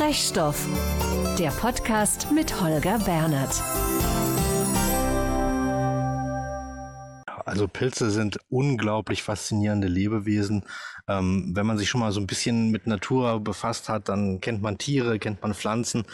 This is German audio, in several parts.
Sprechstoff. Der Podcast mit Holger Bernhard. Also Pilze sind unglaublich faszinierende Lebewesen. Ähm, wenn man sich schon mal so ein bisschen mit Natur befasst hat, dann kennt man Tiere, kennt man Pflanzen.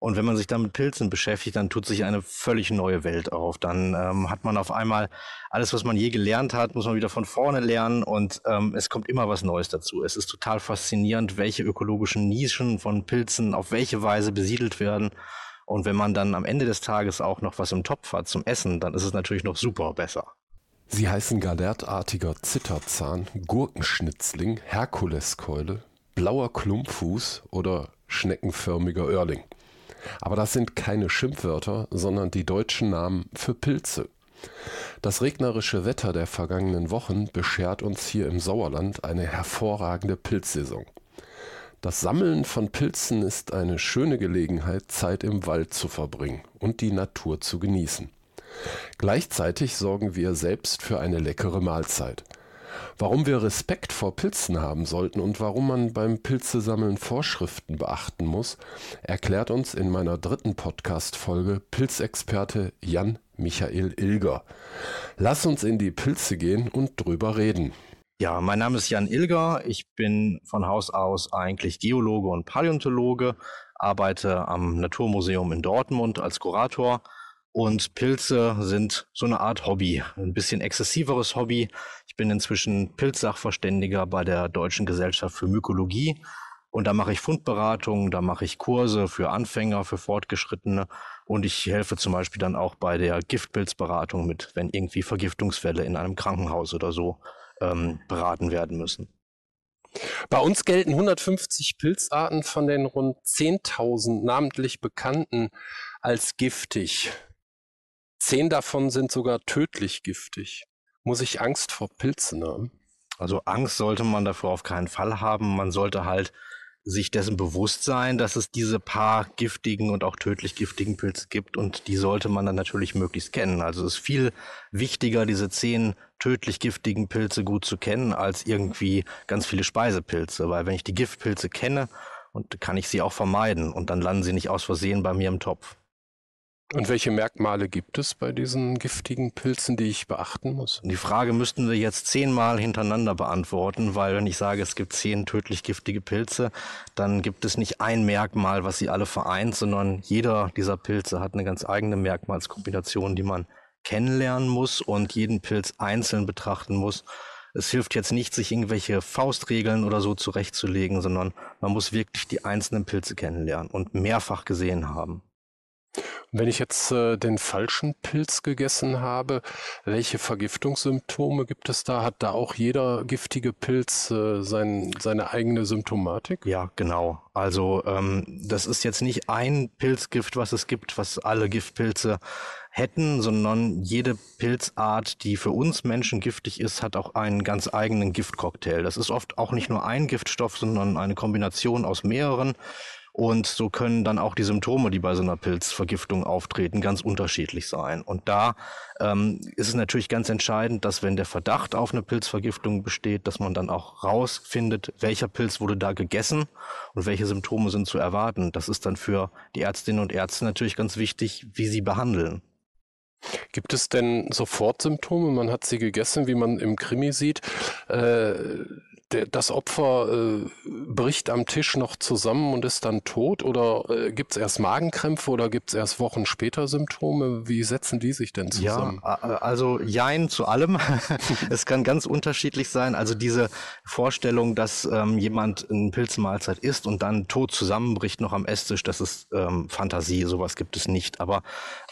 Und wenn man sich dann mit Pilzen beschäftigt, dann tut sich eine völlig neue Welt auf. Dann ähm, hat man auf einmal alles, was man je gelernt hat, muss man wieder von vorne lernen und ähm, es kommt immer was Neues dazu. Es ist total faszinierend, welche ökologischen Nischen von Pilzen auf welche Weise besiedelt werden. Und wenn man dann am Ende des Tages auch noch was im Topf hat zum Essen, dann ist es natürlich noch super besser. Sie heißen galertartiger Zitterzahn, Gurkenschnitzling, Herkuleskeule, blauer Klumpfuß oder schneckenförmiger Örling. Aber das sind keine Schimpfwörter, sondern die deutschen Namen für Pilze. Das regnerische Wetter der vergangenen Wochen beschert uns hier im Sauerland eine hervorragende Pilzsaison. Das Sammeln von Pilzen ist eine schöne Gelegenheit, Zeit im Wald zu verbringen und die Natur zu genießen. Gleichzeitig sorgen wir selbst für eine leckere Mahlzeit. Warum wir Respekt vor Pilzen haben sollten und warum man beim Pilzesammeln Vorschriften beachten muss, erklärt uns in meiner dritten Podcast-Folge Pilzexperte Jan Michael Ilger. Lass uns in die Pilze gehen und drüber reden. Ja, mein Name ist Jan Ilger. Ich bin von Haus aus eigentlich Geologe und Paläontologe, arbeite am Naturmuseum in Dortmund als Kurator und Pilze sind so eine Art Hobby, ein bisschen exzessiveres Hobby. Bin inzwischen Pilzsachverständiger bei der Deutschen Gesellschaft für Mykologie. Und da mache ich Fundberatungen, da mache ich Kurse für Anfänger, für Fortgeschrittene und ich helfe zum Beispiel dann auch bei der Giftpilzberatung mit, wenn irgendwie Vergiftungsfälle in einem Krankenhaus oder so ähm, beraten werden müssen. Bei uns gelten 150 Pilzarten von den rund 10.000 namentlich bekannten als giftig. Zehn davon sind sogar tödlich giftig. Muss ich Angst vor Pilzen haben? Also Angst sollte man dafür auf keinen Fall haben. Man sollte halt sich dessen bewusst sein, dass es diese paar giftigen und auch tödlich giftigen Pilze gibt und die sollte man dann natürlich möglichst kennen. Also es ist viel wichtiger, diese zehn tödlich giftigen Pilze gut zu kennen, als irgendwie ganz viele Speisepilze, weil wenn ich die Giftpilze kenne, und kann ich sie auch vermeiden und dann landen sie nicht aus Versehen bei mir im Topf. Und welche Merkmale gibt es bei diesen giftigen Pilzen, die ich beachten muss? Die Frage müssten wir jetzt zehnmal hintereinander beantworten, weil wenn ich sage, es gibt zehn tödlich giftige Pilze, dann gibt es nicht ein Merkmal, was sie alle vereint, sondern jeder dieser Pilze hat eine ganz eigene Merkmalskombination, die man kennenlernen muss und jeden Pilz einzeln betrachten muss. Es hilft jetzt nicht, sich irgendwelche Faustregeln oder so zurechtzulegen, sondern man muss wirklich die einzelnen Pilze kennenlernen und mehrfach gesehen haben. Wenn ich jetzt äh, den falschen Pilz gegessen habe, welche Vergiftungssymptome gibt es da? Hat da auch jeder giftige Pilz äh, sein, seine eigene Symptomatik? Ja, genau. Also ähm, das ist jetzt nicht ein Pilzgift, was es gibt, was alle Giftpilze hätten, sondern jede Pilzart, die für uns Menschen giftig ist, hat auch einen ganz eigenen Giftcocktail. Das ist oft auch nicht nur ein Giftstoff, sondern eine Kombination aus mehreren. Und so können dann auch die Symptome, die bei so einer Pilzvergiftung auftreten, ganz unterschiedlich sein. Und da ähm, ist es natürlich ganz entscheidend, dass wenn der Verdacht auf eine Pilzvergiftung besteht, dass man dann auch rausfindet, welcher Pilz wurde da gegessen und welche Symptome sind zu erwarten. Das ist dann für die Ärztinnen und Ärzte natürlich ganz wichtig, wie sie behandeln. Gibt es denn sofort Symptome? Man hat sie gegessen, wie man im Krimi sieht. Äh, der, das Opfer äh, bricht am Tisch noch zusammen und ist dann tot? Oder äh, gibt es erst Magenkrämpfe oder gibt es erst Wochen später Symptome? Wie setzen die sich denn zusammen? Ja, also Jein zu allem. es kann ganz unterschiedlich sein. Also diese Vorstellung, dass ähm, jemand eine Pilzmahlzeit isst und dann tot zusammenbricht noch am Esstisch, das ist ähm, Fantasie. Sowas gibt es nicht. Aber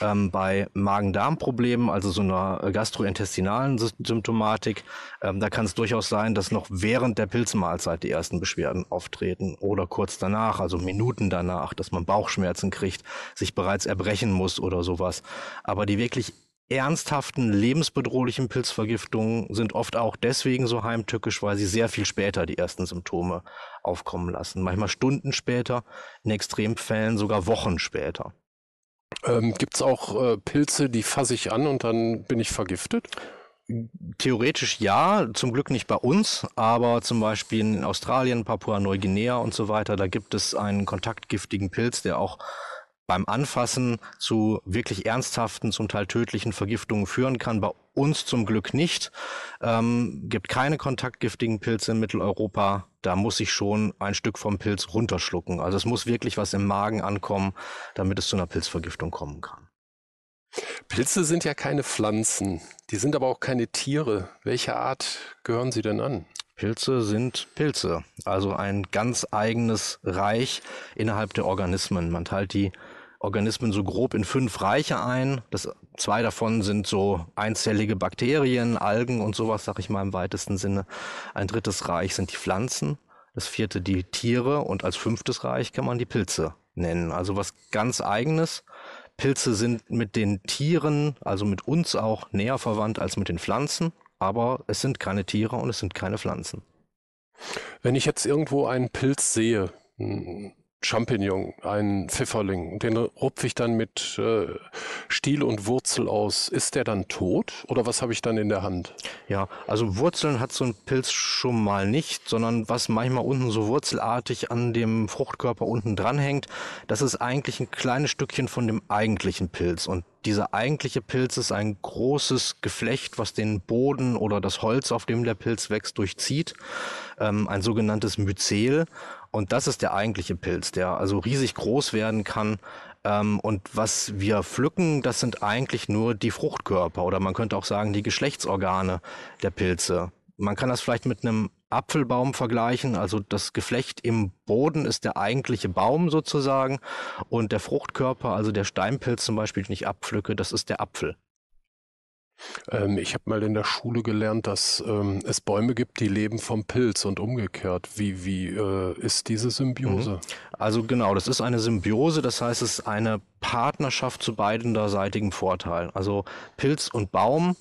ähm, bei Magen-Darm-Problemen, also so einer gastrointestinalen Symptomatik, ähm, da kann es durchaus sein, dass noch während während der Pilzmahlzeit die ersten Beschwerden auftreten oder kurz danach, also Minuten danach, dass man Bauchschmerzen kriegt, sich bereits erbrechen muss oder sowas. Aber die wirklich ernsthaften, lebensbedrohlichen Pilzvergiftungen sind oft auch deswegen so heimtückisch, weil sie sehr viel später die ersten Symptome aufkommen lassen. Manchmal Stunden später, in Extremfällen sogar Wochen später. Ähm, Gibt es auch äh, Pilze, die fasse ich an und dann bin ich vergiftet? Theoretisch ja, zum Glück nicht bei uns, aber zum Beispiel in Australien, Papua-Neuguinea und so weiter, da gibt es einen kontaktgiftigen Pilz, der auch beim Anfassen zu wirklich ernsthaften, zum Teil tödlichen Vergiftungen führen kann. Bei uns zum Glück nicht. Ähm, gibt keine kontaktgiftigen Pilze in Mitteleuropa. Da muss ich schon ein Stück vom Pilz runterschlucken. Also es muss wirklich was im Magen ankommen, damit es zu einer Pilzvergiftung kommen kann. Pilze sind ja keine Pflanzen, die sind aber auch keine Tiere. Welche Art gehören sie denn an? Pilze sind Pilze, also ein ganz eigenes Reich innerhalb der Organismen. Man teilt die Organismen so grob in fünf Reiche ein. Das, zwei davon sind so einzellige Bakterien, Algen und sowas, sag ich mal im weitesten Sinne. Ein drittes Reich sind die Pflanzen, das vierte die Tiere und als fünftes Reich kann man die Pilze nennen. Also was ganz eigenes. Pilze sind mit den Tieren, also mit uns auch näher verwandt als mit den Pflanzen, aber es sind keine Tiere und es sind keine Pflanzen. Wenn ich jetzt irgendwo einen Pilz sehe, Champignon, ein Pfifferling, den rupfe ich dann mit äh, Stiel und Wurzel aus. Ist der dann tot oder was habe ich dann in der Hand? Ja, also Wurzeln hat so ein Pilz schon mal nicht, sondern was manchmal unten so wurzelartig an dem Fruchtkörper unten dran hängt, das ist eigentlich ein kleines Stückchen von dem eigentlichen Pilz. Und dieser eigentliche Pilz ist ein großes Geflecht, was den Boden oder das Holz, auf dem der Pilz wächst, durchzieht. Ähm, ein sogenanntes Myzel. Und das ist der eigentliche Pilz, der also riesig groß werden kann. Ähm, und was wir pflücken, das sind eigentlich nur die Fruchtkörper oder man könnte auch sagen die Geschlechtsorgane der Pilze. Man kann das vielleicht mit einem Apfelbaum vergleichen. Also das Geflecht im Boden ist der eigentliche Baum sozusagen und der Fruchtkörper, also der Steinpilz zum Beispiel, den ich abpflücke, das ist der Apfel. Ähm, ich habe mal in der Schule gelernt, dass ähm, es Bäume gibt, die leben vom Pilz und umgekehrt. Wie, wie äh, ist diese Symbiose? Mhm. Also genau, das ist eine Symbiose, das heißt, es ist eine Partnerschaft zu beidenseitigem Vorteil. Also Pilz und Baum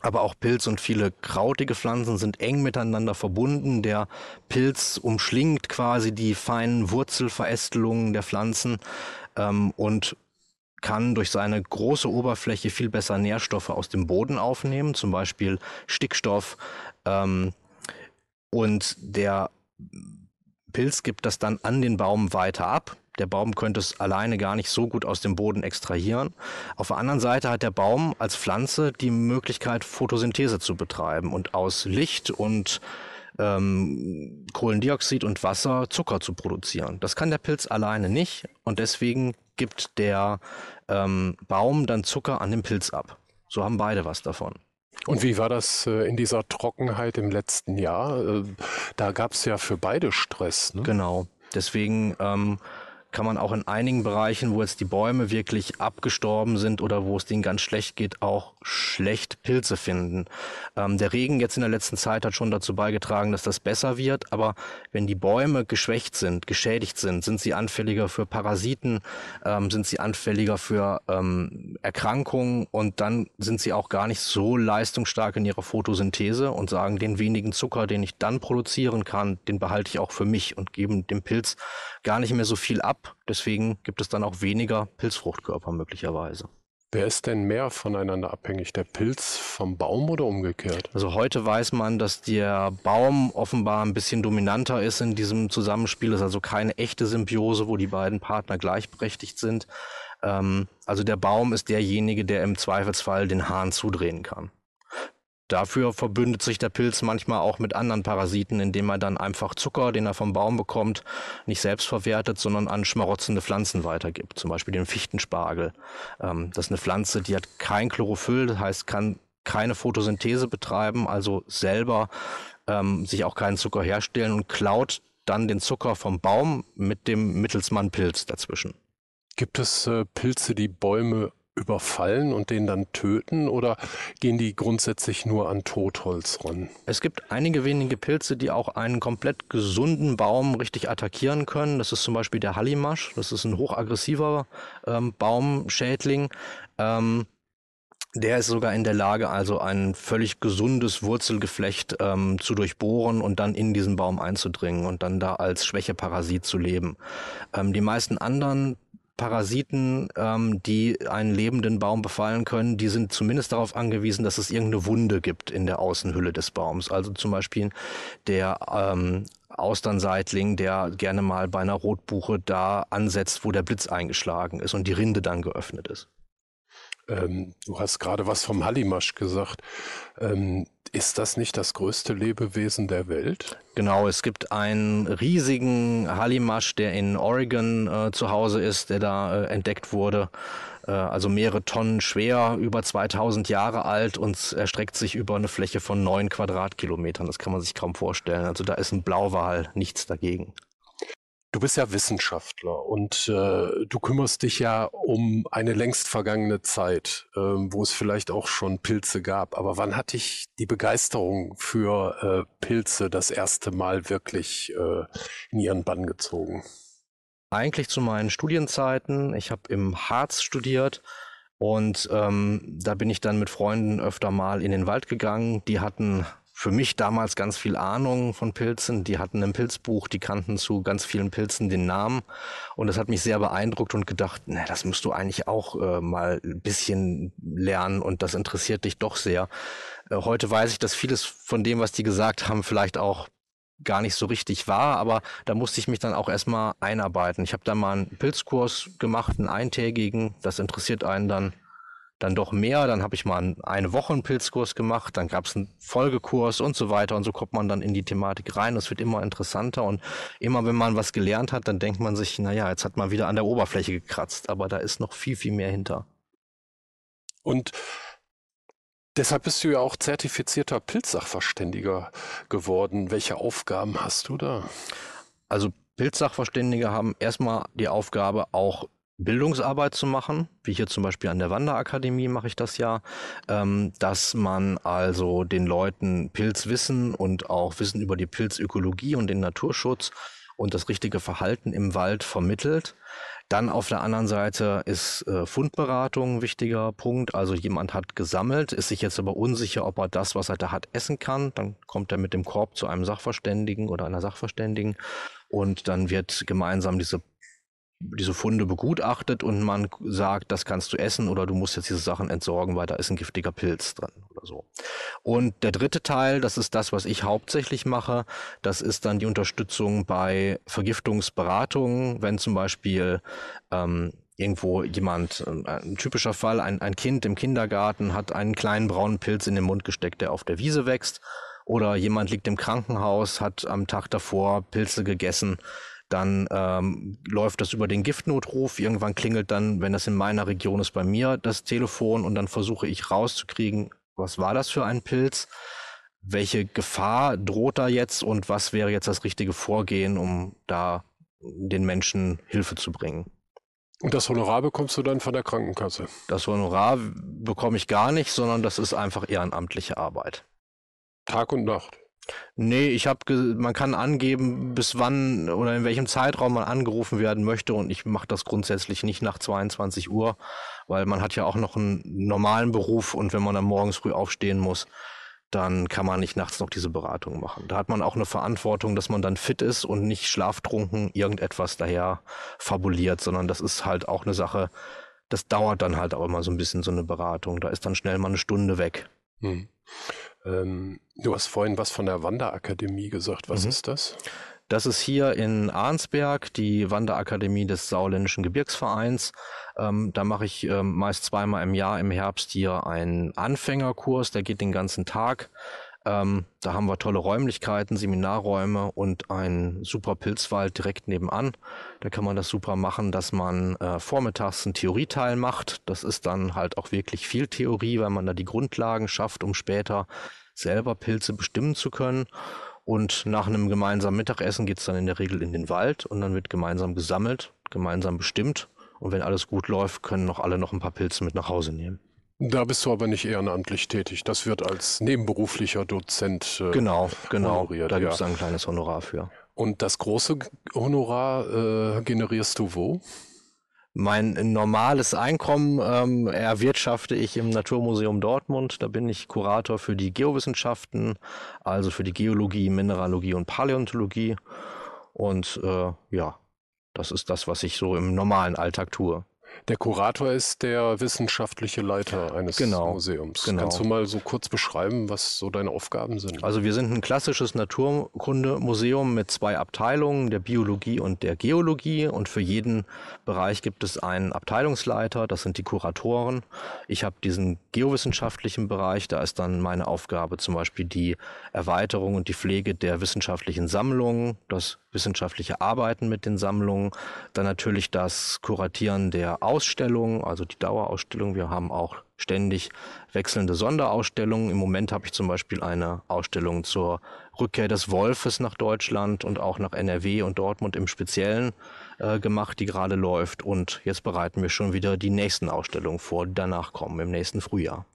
aber auch Pilz und viele krautige Pflanzen sind eng miteinander verbunden. Der Pilz umschlingt quasi die feinen Wurzelverästelungen der Pflanzen ähm, und kann durch seine große Oberfläche viel besser Nährstoffe aus dem Boden aufnehmen, zum Beispiel Stickstoff. Ähm, und der Pilz gibt das dann an den Baum weiter ab. Der Baum könnte es alleine gar nicht so gut aus dem Boden extrahieren. Auf der anderen Seite hat der Baum als Pflanze die Möglichkeit, Photosynthese zu betreiben und aus Licht und ähm, Kohlendioxid und Wasser Zucker zu produzieren. Das kann der Pilz alleine nicht und deswegen gibt der ähm, Baum dann Zucker an den Pilz ab. So haben beide was davon. Und wie war das äh, in dieser Trockenheit im letzten Jahr? Äh, da gab es ja für beide Stress. Ne? Genau. Deswegen ähm, kann man auch in einigen Bereichen, wo jetzt die Bäume wirklich abgestorben sind oder wo es denen ganz schlecht geht, auch schlecht Pilze finden. Ähm, der Regen jetzt in der letzten Zeit hat schon dazu beigetragen, dass das besser wird, aber wenn die Bäume geschwächt sind, geschädigt sind, sind sie anfälliger für Parasiten, ähm, sind sie anfälliger für ähm, Erkrankungen und dann sind sie auch gar nicht so leistungsstark in ihrer Photosynthese und sagen, den wenigen Zucker, den ich dann produzieren kann, den behalte ich auch für mich und geben dem Pilz gar nicht mehr so viel ab Deswegen gibt es dann auch weniger Pilzfruchtkörper möglicherweise. Wer ist denn mehr voneinander abhängig, der Pilz vom Baum oder umgekehrt? Also heute weiß man, dass der Baum offenbar ein bisschen dominanter ist in diesem Zusammenspiel. Es ist also keine echte Symbiose, wo die beiden Partner gleichberechtigt sind. Ähm, also der Baum ist derjenige, der im Zweifelsfall den Hahn zudrehen kann. Dafür verbündet sich der Pilz manchmal auch mit anderen Parasiten, indem er dann einfach Zucker, den er vom Baum bekommt, nicht selbst verwertet, sondern an schmarotzende Pflanzen weitergibt. Zum Beispiel den Fichtenspargel. Ähm, das ist eine Pflanze, die hat kein Chlorophyll, das heißt, kann keine Photosynthese betreiben, also selber ähm, sich auch keinen Zucker herstellen und klaut dann den Zucker vom Baum mit dem Mittelsmann Pilz dazwischen. Gibt es äh, Pilze, die Bäume überfallen und den dann töten oder gehen die grundsätzlich nur an Totholz ran? Es gibt einige wenige Pilze, die auch einen komplett gesunden Baum richtig attackieren können. Das ist zum Beispiel der Hallimasch. Das ist ein hochaggressiver ähm, Baumschädling. Ähm, der ist sogar in der Lage, also ein völlig gesundes Wurzelgeflecht ähm, zu durchbohren und dann in diesen Baum einzudringen und dann da als Schwächeparasit zu leben. Ähm, die meisten anderen Parasiten, ähm, die einen lebenden Baum befallen können, die sind zumindest darauf angewiesen, dass es irgendeine Wunde gibt in der Außenhülle des Baums. Also zum Beispiel der ähm, Austernseitling, der gerne mal bei einer Rotbuche da ansetzt, wo der Blitz eingeschlagen ist und die Rinde dann geöffnet ist. Ähm, du hast gerade was vom Hallimasch gesagt. Ähm, ist das nicht das größte Lebewesen der Welt? Genau, es gibt einen riesigen Hallimasch, der in Oregon äh, zu Hause ist, der da äh, entdeckt wurde. Äh, also mehrere Tonnen schwer, über 2000 Jahre alt und erstreckt sich über eine Fläche von neun Quadratkilometern. Das kann man sich kaum vorstellen. Also da ist ein Blauwal nichts dagegen. Du bist ja Wissenschaftler und äh, du kümmerst dich ja um eine längst vergangene Zeit, äh, wo es vielleicht auch schon Pilze gab. Aber wann hat dich die Begeisterung für äh, Pilze das erste Mal wirklich äh, in ihren Bann gezogen? Eigentlich zu meinen Studienzeiten. Ich habe im Harz studiert und ähm, da bin ich dann mit Freunden öfter mal in den Wald gegangen. Die hatten für mich damals ganz viel Ahnung von Pilzen. Die hatten ein Pilzbuch, die kannten zu ganz vielen Pilzen den Namen. Und das hat mich sehr beeindruckt und gedacht, na, das musst du eigentlich auch äh, mal ein bisschen lernen und das interessiert dich doch sehr. Äh, heute weiß ich, dass vieles von dem, was die gesagt haben, vielleicht auch gar nicht so richtig war, aber da musste ich mich dann auch erstmal einarbeiten. Ich habe da mal einen Pilzkurs gemacht, einen eintägigen. Das interessiert einen dann dann doch mehr. Dann habe ich mal eine Woche einen Pilzkurs gemacht, dann gab es einen Folgekurs und so weiter. Und so kommt man dann in die Thematik rein. Es wird immer interessanter und immer wenn man was gelernt hat, dann denkt man sich, naja, jetzt hat man wieder an der Oberfläche gekratzt, aber da ist noch viel, viel mehr hinter. Und deshalb bist du ja auch zertifizierter Pilzsachverständiger geworden. Welche Aufgaben hast du da? Also Pilzsachverständige haben erstmal die Aufgabe, auch Bildungsarbeit zu machen, wie hier zum Beispiel an der Wanderakademie mache ich das ja, ähm, dass man also den Leuten Pilzwissen und auch Wissen über die Pilzökologie und den Naturschutz und das richtige Verhalten im Wald vermittelt. Dann auf der anderen Seite ist äh, Fundberatung ein wichtiger Punkt. Also jemand hat gesammelt, ist sich jetzt aber unsicher, ob er das, was er da hat, essen kann. Dann kommt er mit dem Korb zu einem Sachverständigen oder einer Sachverständigen und dann wird gemeinsam diese diese Funde begutachtet und man sagt, das kannst du essen oder du musst jetzt diese Sachen entsorgen, weil da ist ein giftiger Pilz drin oder so. Und der dritte Teil, das ist das, was ich hauptsächlich mache, das ist dann die Unterstützung bei Vergiftungsberatungen, wenn zum Beispiel ähm, irgendwo jemand, äh, ein typischer Fall, ein, ein Kind im Kindergarten hat einen kleinen braunen Pilz in den Mund gesteckt, der auf der Wiese wächst. Oder jemand liegt im Krankenhaus, hat am Tag davor Pilze gegessen dann ähm, läuft das über den Giftnotruf. Irgendwann klingelt dann, wenn das in meiner Region ist, bei mir das Telefon und dann versuche ich rauszukriegen, was war das für ein Pilz? Welche Gefahr droht da jetzt und was wäre jetzt das richtige Vorgehen, um da den Menschen Hilfe zu bringen? Und das Honorar bekommst du dann von der Krankenkasse? Das Honorar bekomme ich gar nicht, sondern das ist einfach ehrenamtliche Arbeit. Tag und Nacht. Nee, ich habe, man kann angeben, bis wann oder in welchem Zeitraum man angerufen werden möchte und ich mache das grundsätzlich nicht nach 22 Uhr, weil man hat ja auch noch einen normalen Beruf und wenn man dann morgens früh aufstehen muss, dann kann man nicht nachts noch diese Beratung machen. Da hat man auch eine Verantwortung, dass man dann fit ist und nicht schlaftrunken irgendetwas daher fabuliert, sondern das ist halt auch eine Sache, das dauert dann halt auch immer so ein bisschen so eine Beratung. Da ist dann schnell mal eine Stunde weg. Hm. Ähm, du hast vorhin was von der Wanderakademie gesagt. Was mhm. ist das? Das ist hier in Arnsberg die Wanderakademie des Sauländischen Gebirgsvereins. Ähm, da mache ich ähm, meist zweimal im Jahr im Herbst hier einen Anfängerkurs, der geht den ganzen Tag. Ähm, da haben wir tolle Räumlichkeiten, Seminarräume und einen super Pilzwald direkt nebenan. Da kann man das super machen, dass man äh, vormittags einen Theorieteil macht. Das ist dann halt auch wirklich viel Theorie, weil man da die Grundlagen schafft, um später selber Pilze bestimmen zu können. Und nach einem gemeinsamen Mittagessen geht's dann in der Regel in den Wald und dann wird gemeinsam gesammelt, gemeinsam bestimmt. Und wenn alles gut läuft, können noch alle noch ein paar Pilze mit nach Hause nehmen. Da bist du aber nicht ehrenamtlich tätig. Das wird als nebenberuflicher Dozent äh, genau, genau. honoriert. Da gibt es ja. ein kleines Honorar für. Und das große Honorar äh, generierst du wo? Mein normales Einkommen ähm, erwirtschafte ich im Naturmuseum Dortmund. Da bin ich Kurator für die Geowissenschaften, also für die Geologie, Mineralogie und Paläontologie. Und äh, ja, Das ist das, was ich so im normalen Alltag tue. Der Kurator ist der wissenschaftliche Leiter eines Genau, Museums. genau. Kannst du mal so kurz beschreiben, was so deine Aufgaben sind? Also wir sind ein klassisches Naturkundemuseum mit zwei Abteilungen, der Biologie und der Geologie. Und für jeden Bereich gibt es einen Abteilungsleiter, das sind die Kuratoren. Ich habe diesen geowissenschaftlichen Bereich, da ist dann meine Aufgabe zum Beispiel die Erweiterung und die Pflege der wissenschaftlichen Sammlungen, das wissenschaftliche Arbeiten mit den Sammlungen, dann natürlich das Kuratieren der Ausstellungen, also die Dauerausstellung. Wir haben auch ständig wechselnde Sonderausstellungen. Im Moment habe ich zum Beispiel eine Ausstellung zur Rückkehr des Wolfes nach Deutschland und auch nach NRW und Dortmund im Speziellen äh, gemacht, die gerade läuft. Und jetzt bereiten wir schon wieder die nächsten Ausstellungen vor, die danach kommen, im nächsten Frühjahr.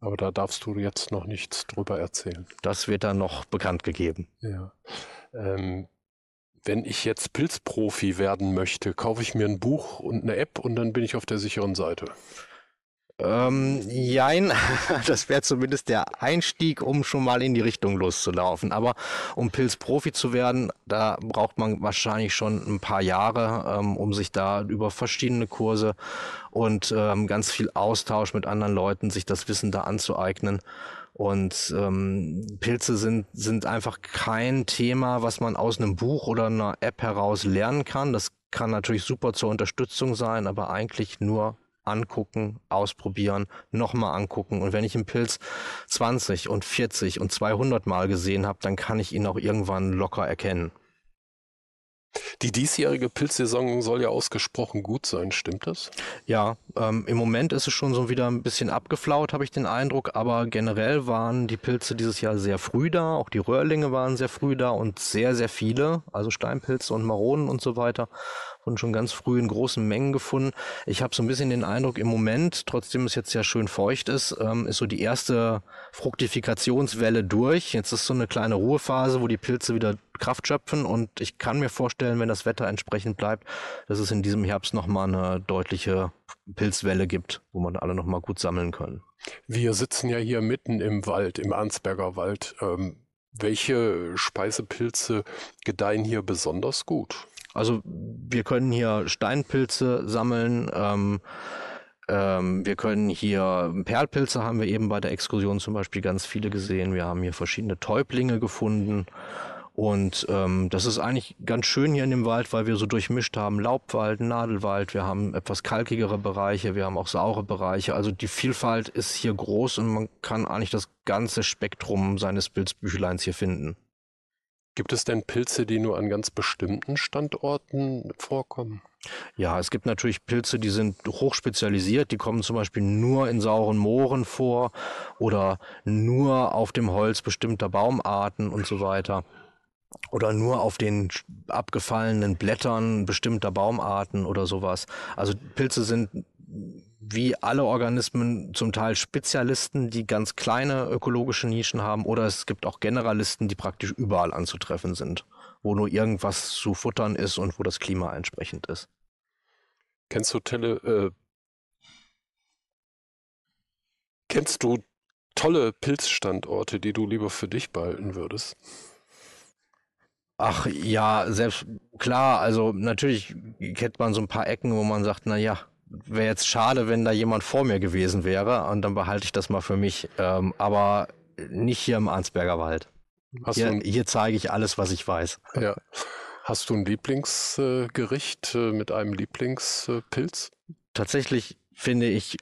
Aber da darfst du jetzt noch nichts drüber erzählen. Das wird dann noch bekannt gegeben. Ja. Ähm, wenn ich jetzt Pilzprofi werden möchte, kaufe ich mir ein Buch und eine App und dann bin ich auf der sicheren Seite. Ähm, jein, das wäre zumindest der Einstieg, um schon mal in die Richtung loszulaufen. Aber um Pilzprofi zu werden, da braucht man wahrscheinlich schon ein paar Jahre, ähm, um sich da über verschiedene Kurse und ähm, ganz viel Austausch mit anderen Leuten, sich das Wissen da anzueignen. Und ähm, Pilze sind, sind einfach kein Thema, was man aus einem Buch oder einer App heraus lernen kann. Das kann natürlich super zur Unterstützung sein, aber eigentlich nur angucken, ausprobieren, nochmal angucken. Und wenn ich einen Pilz 20 und 40 und 200 Mal gesehen habe, dann kann ich ihn auch irgendwann locker erkennen. Die diesjährige Pilzsaison soll ja ausgesprochen gut sein, stimmt das? Ja, ähm, im Moment ist es schon so wieder ein bisschen abgeflaut, habe ich den Eindruck, aber generell waren die Pilze dieses Jahr sehr früh da, auch die Röhrlinge waren sehr früh da und sehr, sehr viele, also Steinpilze und Maronen und so weiter wurden schon ganz früh in großen Mengen gefunden. Ich habe so ein bisschen den Eindruck, im Moment, trotzdem es jetzt ja schön feucht ist, ähm, ist so die erste Fruktifikationswelle durch. Jetzt ist so eine kleine Ruhephase, wo die Pilze wieder Kraft schöpfen und ich kann mir vorstellen, wenn das Wetter entsprechend bleibt, dass es in diesem Herbst nochmal eine deutliche Pilzwelle gibt, wo man alle nochmal gut sammeln können. Wir sitzen ja hier mitten im Wald, im Arnsberger Wald. Ähm, welche Speisepilze gedeihen hier besonders gut? Also wir können hier Steinpilze sammeln. Ähm, ähm, wir können hier Perlpilze haben wir eben bei der Exkursion zum Beispiel ganz viele gesehen. Wir haben hier verschiedene Täublinge gefunden. Und ähm, das ist eigentlich ganz schön hier in dem Wald, weil wir so durchmischt haben Laubwald, Nadelwald, wir haben etwas kalkigere Bereiche, wir haben auch saure Bereiche. Also die Vielfalt ist hier groß und man kann eigentlich das ganze Spektrum seines Pilzbüchleins hier finden. Gibt es denn Pilze, die nur an ganz bestimmten Standorten vorkommen? Ja, es gibt natürlich Pilze, die sind hochspezialisiert, die kommen zum Beispiel nur in sauren Mooren vor oder nur auf dem Holz bestimmter Baumarten und so weiter. Oder nur auf den abgefallenen Blättern bestimmter Baumarten oder sowas. Also Pilze sind wie alle Organismen zum Teil Spezialisten, die ganz kleine ökologische Nischen haben, oder es gibt auch Generalisten, die praktisch überall anzutreffen sind, wo nur irgendwas zu futtern ist und wo das Klima entsprechend ist. Kennst du Tele, äh, kennst du tolle Pilzstandorte, die du lieber für dich behalten würdest? Ach ja, selbst klar, also natürlich kennt man so ein paar Ecken, wo man sagt, na ja, wäre jetzt schade, wenn da jemand vor mir gewesen wäre und dann behalte ich das mal für mich. Ähm, aber nicht hier im Arnsberger Wald. Hier, hier, zeige ich alles, was ich weiß. Ja. Hast du ein Lieblingsgericht äh, mit einem Lieblingspilz? Tatsächlich finde ich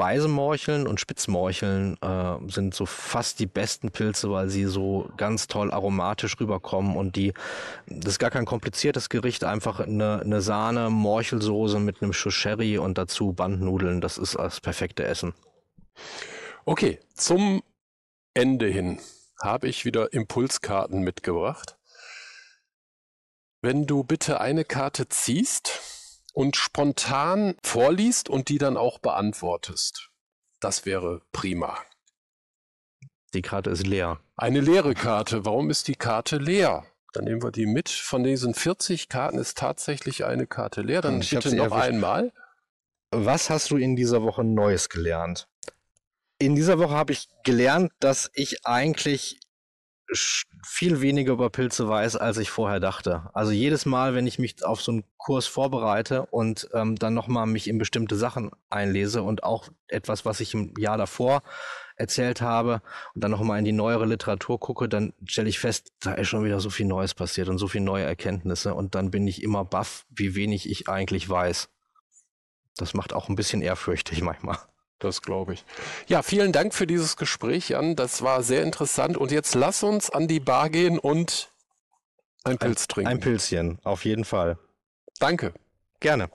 Speisemorcheln und Spitzmorcheln äh, sind so fast die besten Pilze, weil sie so ganz toll aromatisch rüberkommen und die, das ist gar kein kompliziertes Gericht, einfach eine, eine Sahne, Morchelsoße mit einem Schuss Sherry und dazu Bandnudeln, das ist das perfekte Essen. Okay, zum Ende hin habe ich wieder Impulskarten mitgebracht. Wenn du bitte eine Karte ziehst, und spontan vorliest und die dann auch beantwortest. Das wäre prima. Die Karte ist leer. Eine leere Karte. Warum ist die Karte leer? Dann nehmen wir die mit. Von diesen 40 Karten ist tatsächlich eine Karte leer. Dann ich bitte noch erwischt. einmal. Was hast du in dieser Woche Neues gelernt? In dieser Woche habe ich gelernt, dass ich eigentlich viel weniger über Pilze weiß, als ich vorher dachte. Also jedes Mal, wenn ich mich auf so einen Kurs vorbereite und ähm, dann nochmal mich in bestimmte Sachen einlese und auch etwas, was ich im Jahr davor erzählt habe und dann nochmal in die neuere Literatur gucke, dann stelle ich fest, da ist schon wieder so viel Neues passiert und so viele neue Erkenntnisse und dann bin ich immer baff, wie wenig ich eigentlich weiß. Das macht auch ein bisschen ehrfürchtig manchmal. Das glaube ich. Ja, vielen Dank für dieses Gespräch, Jan. Das war sehr interessant. Und jetzt lass uns an die Bar gehen und ein Pilz trinken. Ein Pilzchen, auf jeden Fall. Danke. Gerne.